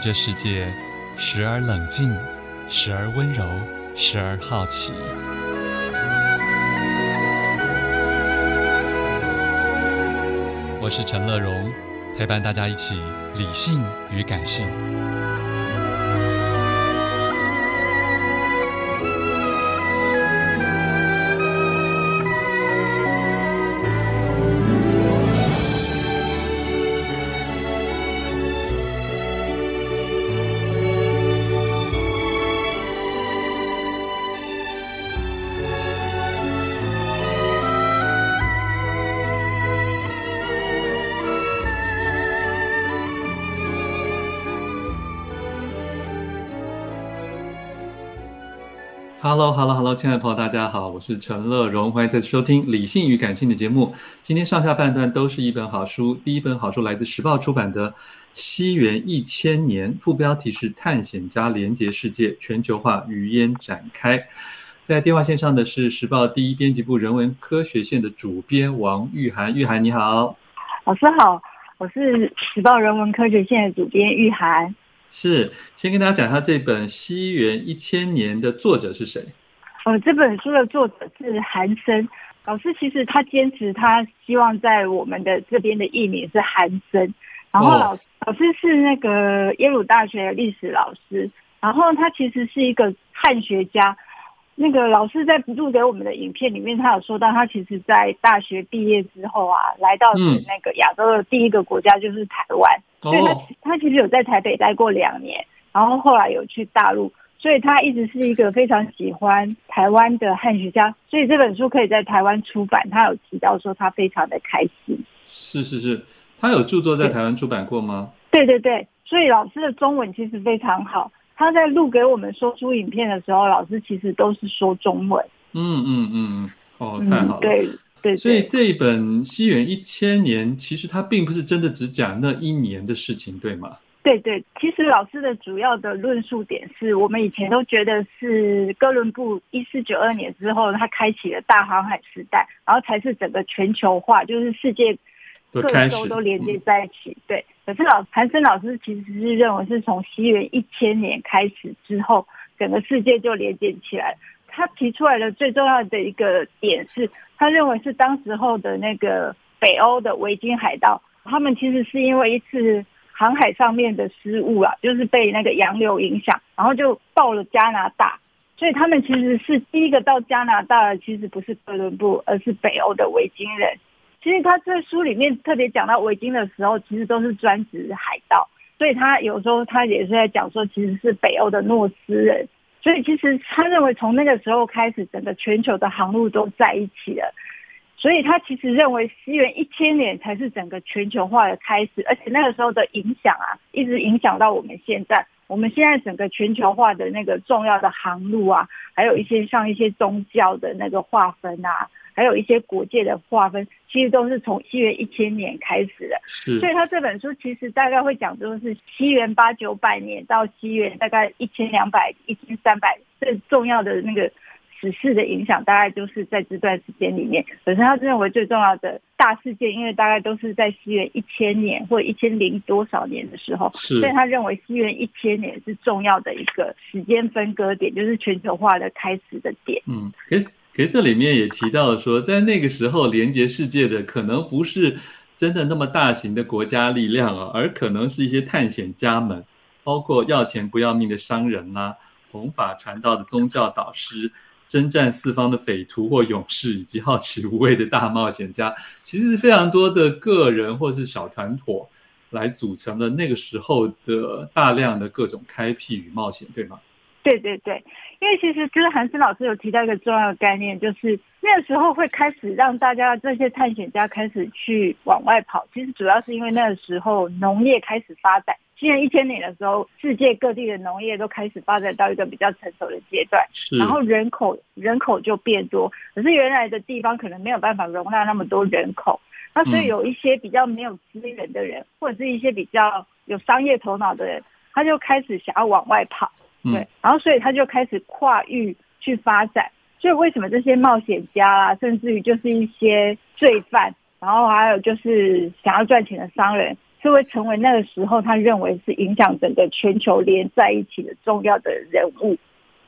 这世界，时而冷静，时而温柔，时而好奇。我是陈乐融，陪伴大家一起理性与感性。Hello，Hello，Hello，亲爱的朋友，大家好，我是陈乐荣，欢迎再次收听《理性与感性》的节目。今天上下半段都是一本好书，第一本好书来自时报出版的《西元一千年》，副标题是“探险家连结世界，全球化余烟展开”。在电话线上的是时报第一编辑部人文科学线的主编王玉涵，玉涵你好，老师好，我是时报人文科学线的主编玉涵。是，先跟大家讲一下这本《西元一千年》的作者是谁？呃，这本书的作者是韩森老师。其实他坚持，他希望在我们的这边的译名是韩森。然后老老师是那个耶鲁大学的历史老师，然后他其实是一个汉学家。那个老师在录给我们的影片里面，他有说到，他其实在大学毕业之后啊，来到是那个亚洲的第一个国家就是台湾，嗯、所以他他其实有在台北待过两年，然后后来有去大陆，所以他一直是一个非常喜欢台湾的汉学家，所以这本书可以在台湾出版，他有提到说他非常的开心。是是是，他有著作在台湾出版过吗？对对对，所以老师的中文其实非常好。他在录给我们说出影片的时候，老师其实都是说中文。嗯嗯嗯，哦，太好了。嗯、对对，对，所以这一本《西元一千年》，其实它并不是真的只讲那一年的事情，对吗？对对，其实老师的主要的论述点是我们以前都觉得是哥伦布一四九二年之后，他开启了大航海时代，然后才是整个全球化，就是世界各州都连接在一起。对。可是老韩森老师其实是认为是从西元一千年开始之后，整个世界就连接起来。他提出来的最重要的一个点是，他认为是当时候的那个北欧的维京海盗，他们其实是因为一次航海上面的失误啊，就是被那个洋流影响，然后就到了加拿大，所以他们其实是第一个到加拿大的，其实不是哥伦布，而是北欧的维京人。其实他在书里面特别讲到维京的时候，其实都是专职海盗，所以他有时候他也是在讲说，其实是北欧的诺斯人。所以其实他认为从那个时候开始，整个全球的航路都在一起了。所以他其实认为西元一千年才是整个全球化的开始，而且那个时候的影响啊，一直影响到我们现在。我们现在整个全球化的那个重要的航路啊，还有一些像一些宗教的那个划分啊。还有一些国界的划分，其实都是从西元一千年开始的。是，所以他这本书其实大概会讲，就是西元八九百年到西元大概一千两百、一千三百，最重要的那个史事的影响，大概就是在这段时间里面。本身他认为最重要的大事件，因为大概都是在西元一千年或一千零多少年的时候，是，所以他认为西元一千年是重要的一个时间分割点，就是全球化的开始的点。嗯，诶。其实这里面也提到了说，在那个时候连接世界的可能不是真的那么大型的国家力量啊，而可能是一些探险家们，包括要钱不要命的商人啦、啊，弘法传道的宗教导师，征战四方的匪徒或勇士，以及好奇无畏的大冒险家，其实是非常多的个人或是小团伙来组成了那个时候的大量的各种开辟与冒险，对吗？对对对，因为其实就是韩森老师有提到一个重要的概念，就是那个时候会开始让大家这些探险家开始去往外跑。其实主要是因为那个时候农业开始发展，今年一千年的时候，世界各地的农业都开始发展到一个比较成熟的阶段，然后人口人口就变多，可是原来的地方可能没有办法容纳那么多人口，那所以有一些比较没有资源的人，或者是一些比较有商业头脑的人，他就开始想要往外跑。对，然后所以他就开始跨域去发展。所以为什么这些冒险家啊，甚至于就是一些罪犯，然后还有就是想要赚钱的商人，是会成为那个时候他认为是影响整个全球连在一起的重要的人物。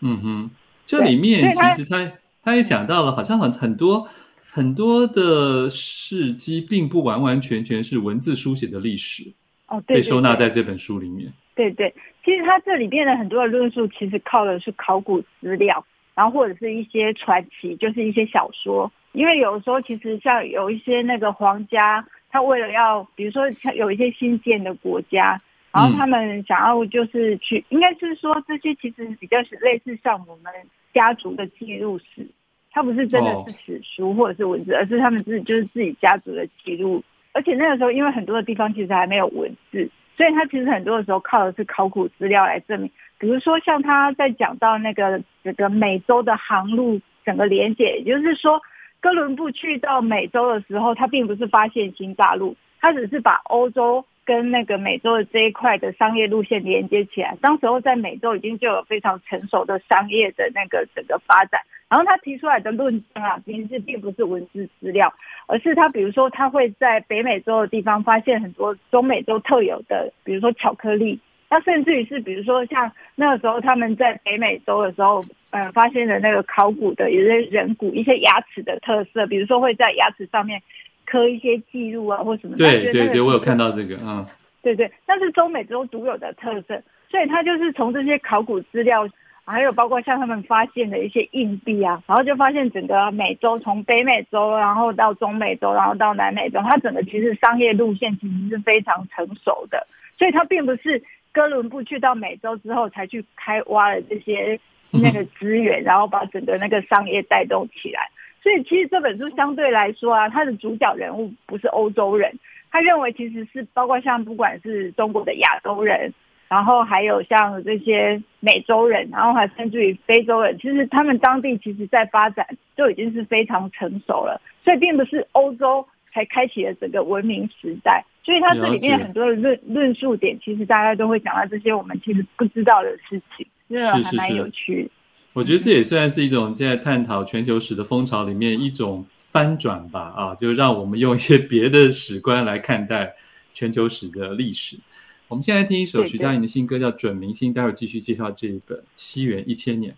嗯哼，这里面其实他他也讲到了，好像很很多很多的事迹，并不完完全全是文字书写的历史。哦，对，被收纳在这本书里面。对对，其实它这里边的很多的论述，其实靠的是考古资料，然后或者是一些传奇，就是一些小说。因为有时候其实像有一些那个皇家，他为了要，比如说像有一些新建的国家，然后他们想要就是去，嗯、应该是说这些其实比较是类似像我们家族的记录史，它不是真的是史书或者是文字，哦、而是他们自己就是自己家族的记录。而且那个时候，因为很多的地方其实还没有文字。所以他其实很多的时候靠的是考古资料来证明，比如说像他在讲到那个整个美洲的航路整个连接，也就是说哥伦布去到美洲的时候，他并不是发现新大陆，他只是把欧洲跟那个美洲的这一块的商业路线连接起来。当时候在美洲已经就有非常成熟的商业的那个整个发展。然后他提出来的论证啊，其实并不是文字资料，而是他比如说他会在北美洲的地方发现很多中美洲特有的，比如说巧克力。那甚至于是比如说像那个时候他们在北美洲的时候，嗯，发现的那个考古的一些人骨、一些牙齿的特色，比如说会在牙齿上面刻一些记录啊，或什么。对对对，我有看到这个，嗯。对对，那是中美洲独有的特色，所以他就是从这些考古资料。还有包括像他们发现的一些硬币啊，然后就发现整个美洲从北美洲，然后到中美洲，然后到南美洲，它整个其实商业路线其实是非常成熟的，所以它并不是哥伦布去到美洲之后才去开挖了这些那个资源，然后把整个那个商业带动起来。所以其实这本书相对来说啊，它的主角人物不是欧洲人，他认为其实是包括像不管是中国的亚洲人。然后还有像这些美洲人，然后还甚至于非洲人，其实他们当地其实在发展就已经是非常成熟了，所以并不是欧洲才开启了整个文明时代。所以它这里面很多的论论述点，其实大家都会讲到这些我们其实不知道的事情，这个还蛮有趣的。我觉得这也算是一种在探讨全球史的风潮里面一种翻转吧，啊，就让我们用一些别的史观来看待全球史的历史。我们现在听一首徐佳莹的新歌，叫《准明星》。待会儿继续介绍这一本《西元一千年》。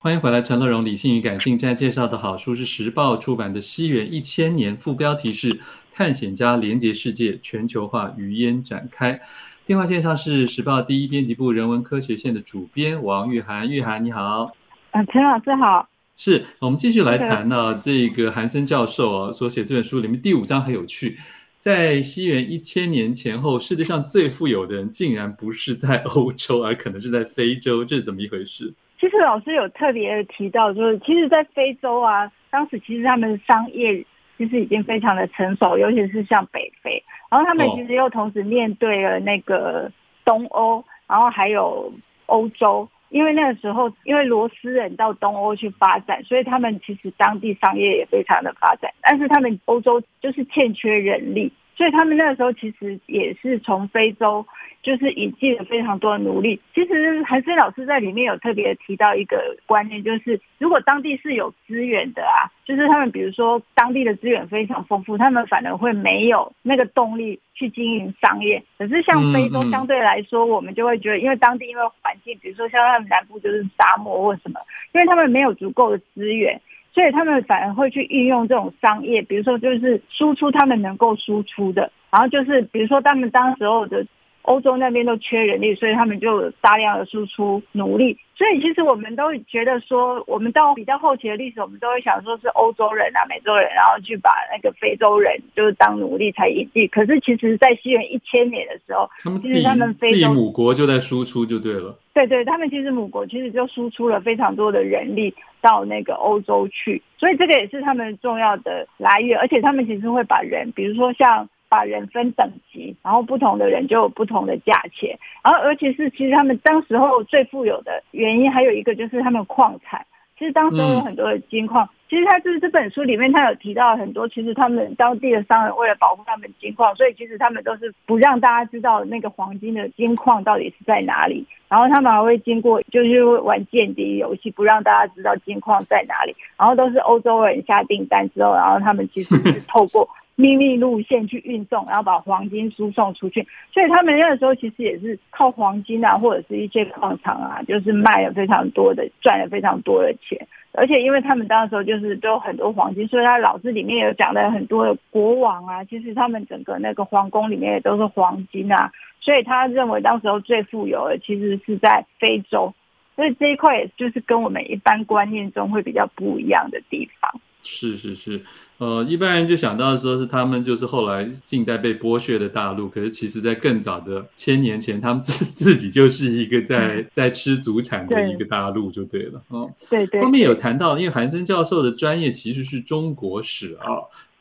欢迎回来，陈乐融理性与感性。现在介绍的好书是时报出版的《西元一千年》，副标题是“探险家连接世界，全球化余烟展开”。电话线上是时报第一编辑部人文科学线的主编王玉涵，玉涵你好。啊，陈老师好。是我们继续来谈呢这个韩森教授啊所写这本书里面第五章很有趣。在西元一千年前后，世界上最富有的人竟然不是在欧洲，而可能是在非洲，这是怎么一回事？其实老师有特别提到，就是其实，在非洲啊，当时其实他们的商业其实已经非常的成熟，尤其是像北非，然后他们其实又同时面对了那个东欧，然后还有欧洲。因为那个时候，因为罗斯人到东欧去发展，所以他们其实当地商业也非常的发展。但是他们欧洲就是欠缺人力，所以他们那个时候其实也是从非洲。就是引进了非常多的奴隶。其实韩森老师在里面有特别提到一个观念，就是如果当地是有资源的啊，就是他们比如说当地的资源非常丰富，他们反而会没有那个动力去经营商业。可是像非洲相对来说，我们就会觉得，因为当地因为环境，比如说像他们南部就是沙漠或什么，因为他们没有足够的资源，所以他们反而会去运用这种商业，比如说就是输出他们能够输出的，然后就是比如说他们当时候的。欧洲那边都缺人力，所以他们就大量的输出奴隶。所以其实我们都觉得说，我们到比较后期的历史，我们都会想说是欧洲人啊、美洲人，然后去把那个非洲人就是当奴隶才引进。可是其实，在西元一千年的时候，他们其实他们非洲自己母国就在输出就对了。对对，他们其实母国其实就输出了非常多的人力到那个欧洲去，所以这个也是他们重要的来源。而且他们其实会把人，比如说像。把人分等级，然后不同的人就有不同的价钱，然后而且是其实他们当时候最富有的原因还有一个就是他们矿产，其实当时有很多的金矿，其实他就是这本书里面他有提到很多，其实他们当地的商人为了保护他们金矿，所以其实他们都是不让大家知道那个黄金的金矿到底是在哪里，然后他们还会经过就是玩间谍游戏，不让大家知道金矿在哪里，然后都是欧洲人下订单之后，然后他们其实是透过。秘密路线去运送，然后把黄金输送出去，所以他们那个时候其实也是靠黄金啊，或者是一些矿场啊，就是卖了非常多的，赚了非常多的钱。而且因为他们当时候就是都有很多黄金，所以他老师里面有讲了很多的国王啊，其实他们整个那个皇宫里面也都是黄金啊，所以他认为当时候最富有的其实是在非洲，所以这一块也就是跟我们一般观念中会比较不一样的地方。是是是。呃，一般人就想到说是他们就是后来近代被剥削的大陆，可是其实在更早的千年前，他们自 自己就是一个在、嗯、在吃祖产的一个大陆就对了。哦，对对。后面有谈到，因为韩森教授的专业其实是中国史啊，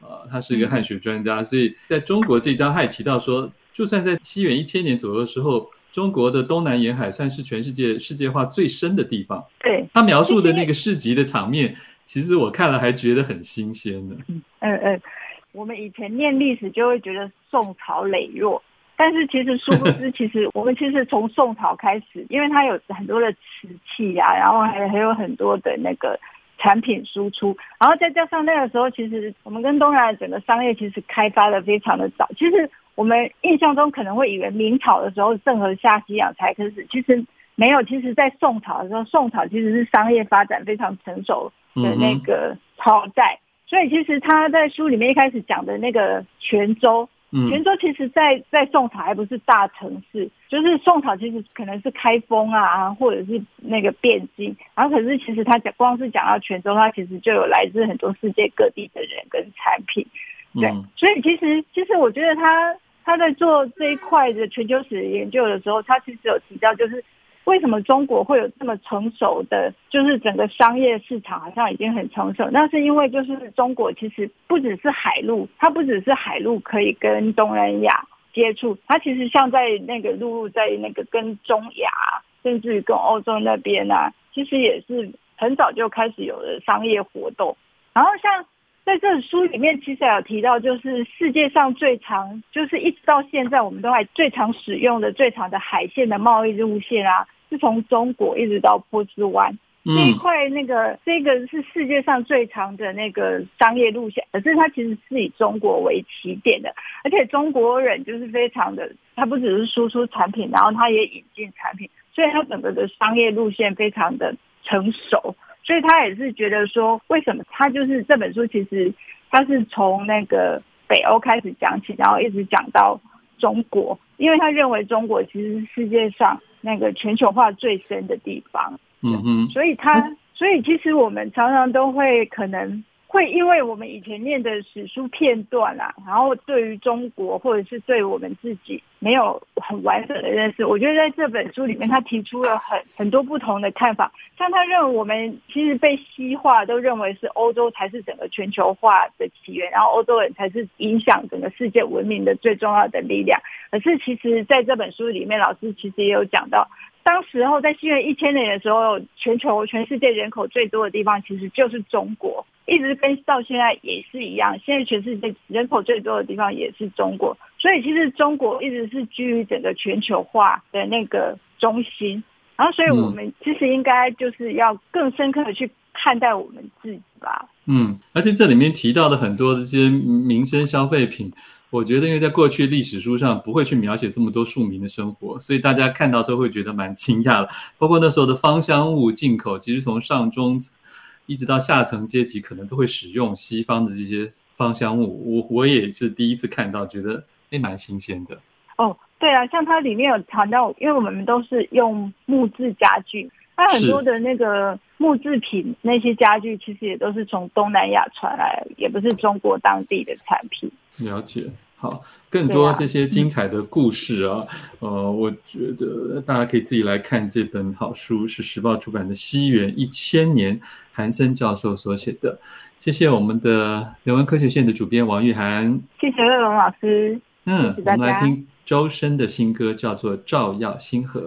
呃，他是一个汉学专家，所以在中国这章他也提到说，就算在西元一千年左右的时候，中国的东南沿海算是全世界世界化最深的地方。对，他描述的那个市集的场面。其实我看了还觉得很新鲜呢。嗯嗯，我们以前念历史就会觉得宋朝羸弱，但是其实殊不知，其实我们其实从宋朝开始，因为它有很多的瓷器啊，然后还还有很多的那个产品输出，然后再加上那个时候，其实我们跟东南亚整个商业其实开发的非常的早。其实我们印象中可能会以为明朝的时候郑和下西洋才开始，其实没有。其实，在宋朝的时候，宋朝其实是商业发展非常成熟。的那个朝代，所以其实他在书里面一开始讲的那个泉州，泉州其实在在宋朝还不是大城市，就是宋朝其实可能是开封啊，或者是那个汴京，然后可是其实他讲光是讲到泉州，他其实就有来自很多世界各地的人跟产品，对，所以其实其实我觉得他他在做这一块的全球史研究的时候，他其实有提到就是。为什么中国会有这么成熟的，就是整个商业市场好像已经很成熟？那是因为就是中国其实不只是海陆，它不只是海陆可以跟东南亚接触，它其实像在那个陆路，在那个跟中亚，甚至于跟欧洲那边啊，其实也是很早就开始有了商业活动。然后像。在这本书里面，其实还有提到，就是世界上最长，就是一直到现在，我们都还最常使用的最长的海线的贸易路线啊，是从中国一直到波斯湾这一块。那个这个是世界上最长的那个商业路线，可是它其实是以中国为起点的，而且中国人就是非常的，他不只是输出产品，然后他也引进产品，所以他整个的商业路线非常的成熟。所以他也是觉得说，为什么他就是这本书，其实他是从那个北欧开始讲起，然后一直讲到中国，因为他认为中国其实是世界上那个全球化最深的地方。嗯嗯，所以他，所以其实我们常常都会可能。会因为我们以前念的史书片段啊，然后对于中国或者是对我们自己没有很完整的认识。我觉得在这本书里面，他提出了很很多不同的看法。像他认为我们其实被西化，都认为是欧洲才是整个全球化的起源，然后欧洲人才是影响整个世界文明的最重要的力量。可是其实在这本书里面，老师其实也有讲到，当时候在西元一千年的时候，全球全世界人口最多的地方其实就是中国。一直跟到现在也是一样，现在全世界人口最多的地方也是中国，所以其实中国一直是居于整个全球化的那个中心。然后，所以我们其实应该就是要更深刻的去看待我们自己吧。嗯，而且这里面提到的很多的这些民生消费品，我觉得因为在过去历史书上不会去描写这么多庶民的生活，所以大家看到时候会觉得蛮惊讶的。包括那时候的芳香物进口，其实从上中。一直到下层阶级可能都会使用西方的这些芳香物，我我也是第一次看到，觉得诶蛮新鲜的。哦，对啊，像它里面有谈到，因为我们都是用木质家具，它很多的那个木制品那些家具，其实也都是从东南亚传来，也不是中国当地的产品。了解。好，更多这些精彩的故事啊，啊呃，我觉得大家可以自己来看这本好书，是时报出版的《西元一千年》，韩森教授所写的。谢谢我们的人文科学线的主编王玉涵，谢谢瑞龙老师。嗯，我们来听周深的新歌，叫做《照耀星河》。